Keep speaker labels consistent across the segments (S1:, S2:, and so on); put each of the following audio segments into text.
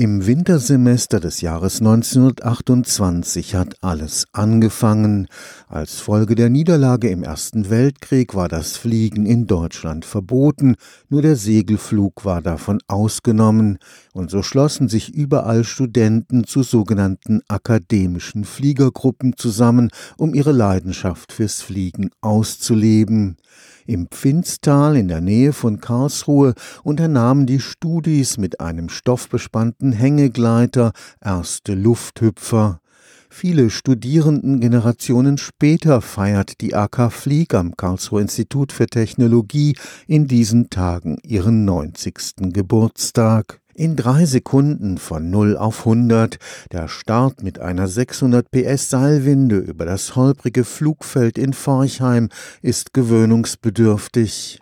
S1: Im Wintersemester des Jahres 1928 hat alles angefangen. Als Folge der Niederlage im Ersten Weltkrieg war das Fliegen in Deutschland verboten, nur der Segelflug war davon ausgenommen, und so schlossen sich überall Studenten zu sogenannten akademischen Fliegergruppen zusammen, um ihre Leidenschaft fürs Fliegen auszuleben. Im Pfinztal in der Nähe von Karlsruhe unternahmen die Studis mit einem stoffbespannten Hängegleiter erste Lufthüpfer. Viele Studierendengenerationen später feiert die AK Flieg am Karlsruher Institut für Technologie in diesen Tagen ihren 90. Geburtstag. In drei Sekunden von 0 auf 100, der Start mit einer 600 PS Seilwinde über das holprige Flugfeld in Forchheim ist gewöhnungsbedürftig.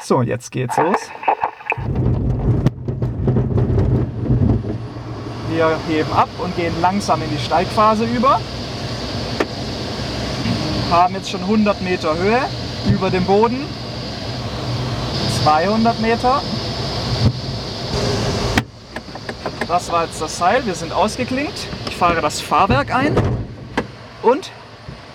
S2: So, jetzt geht's los. Wir heben ab und gehen langsam in die Steigphase über. Haben jetzt schon 100 Meter Höhe über dem Boden. 200 Meter. Das war jetzt das Seil. Wir sind ausgeklinkt. Ich fahre das Fahrwerk ein und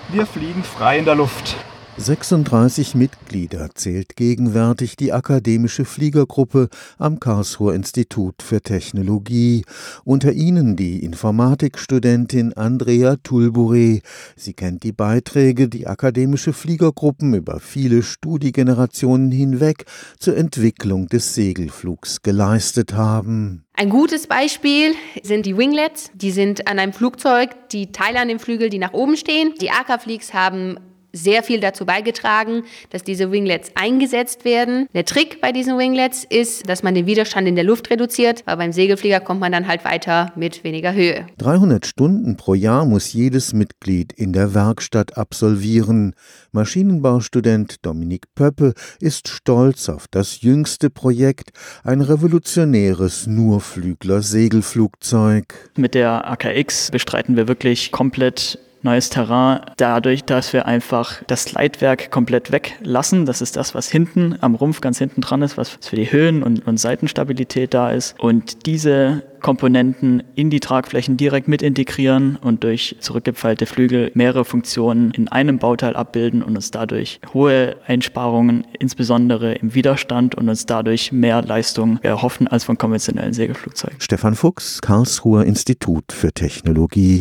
S2: wir fliegen frei in der Luft.
S1: 36 Mitglieder zählt gegenwärtig die akademische Fliegergruppe am Karlsruher Institut für Technologie, unter ihnen die Informatikstudentin Andrea Tulbure. Sie kennt die Beiträge, die akademische Fliegergruppen über viele Studiegenerationen hinweg zur Entwicklung des Segelflugs geleistet haben.
S3: Ein gutes Beispiel sind die Winglets. Die sind an einem Flugzeug, die Teile an dem Flügel, die nach oben stehen. Die AK-Fleaks haben sehr viel dazu beigetragen, dass diese Winglets eingesetzt werden. Der Trick bei diesen Winglets ist, dass man den Widerstand in der Luft reduziert, weil beim Segelflieger kommt man dann halt weiter mit weniger Höhe.
S1: 300 Stunden pro Jahr muss jedes Mitglied in der Werkstatt absolvieren. Maschinenbaustudent Dominik Pöppe ist stolz auf das jüngste Projekt, ein revolutionäres Nurflügler-Segelflugzeug.
S4: Mit der AKX bestreiten wir wirklich komplett neues Terrain, dadurch, dass wir einfach das Leitwerk komplett weglassen. Das ist das, was hinten am Rumpf ganz hinten dran ist, was für die Höhen- und, und Seitenstabilität da ist. Und diese Komponenten in die Tragflächen direkt mit integrieren und durch zurückgepfeilte Flügel mehrere Funktionen in einem Bauteil abbilden und uns dadurch hohe Einsparungen, insbesondere im Widerstand und uns dadurch mehr Leistung erhoffen als von konventionellen Segelflugzeugen.
S1: Stefan Fuchs, Karlsruher Institut für Technologie.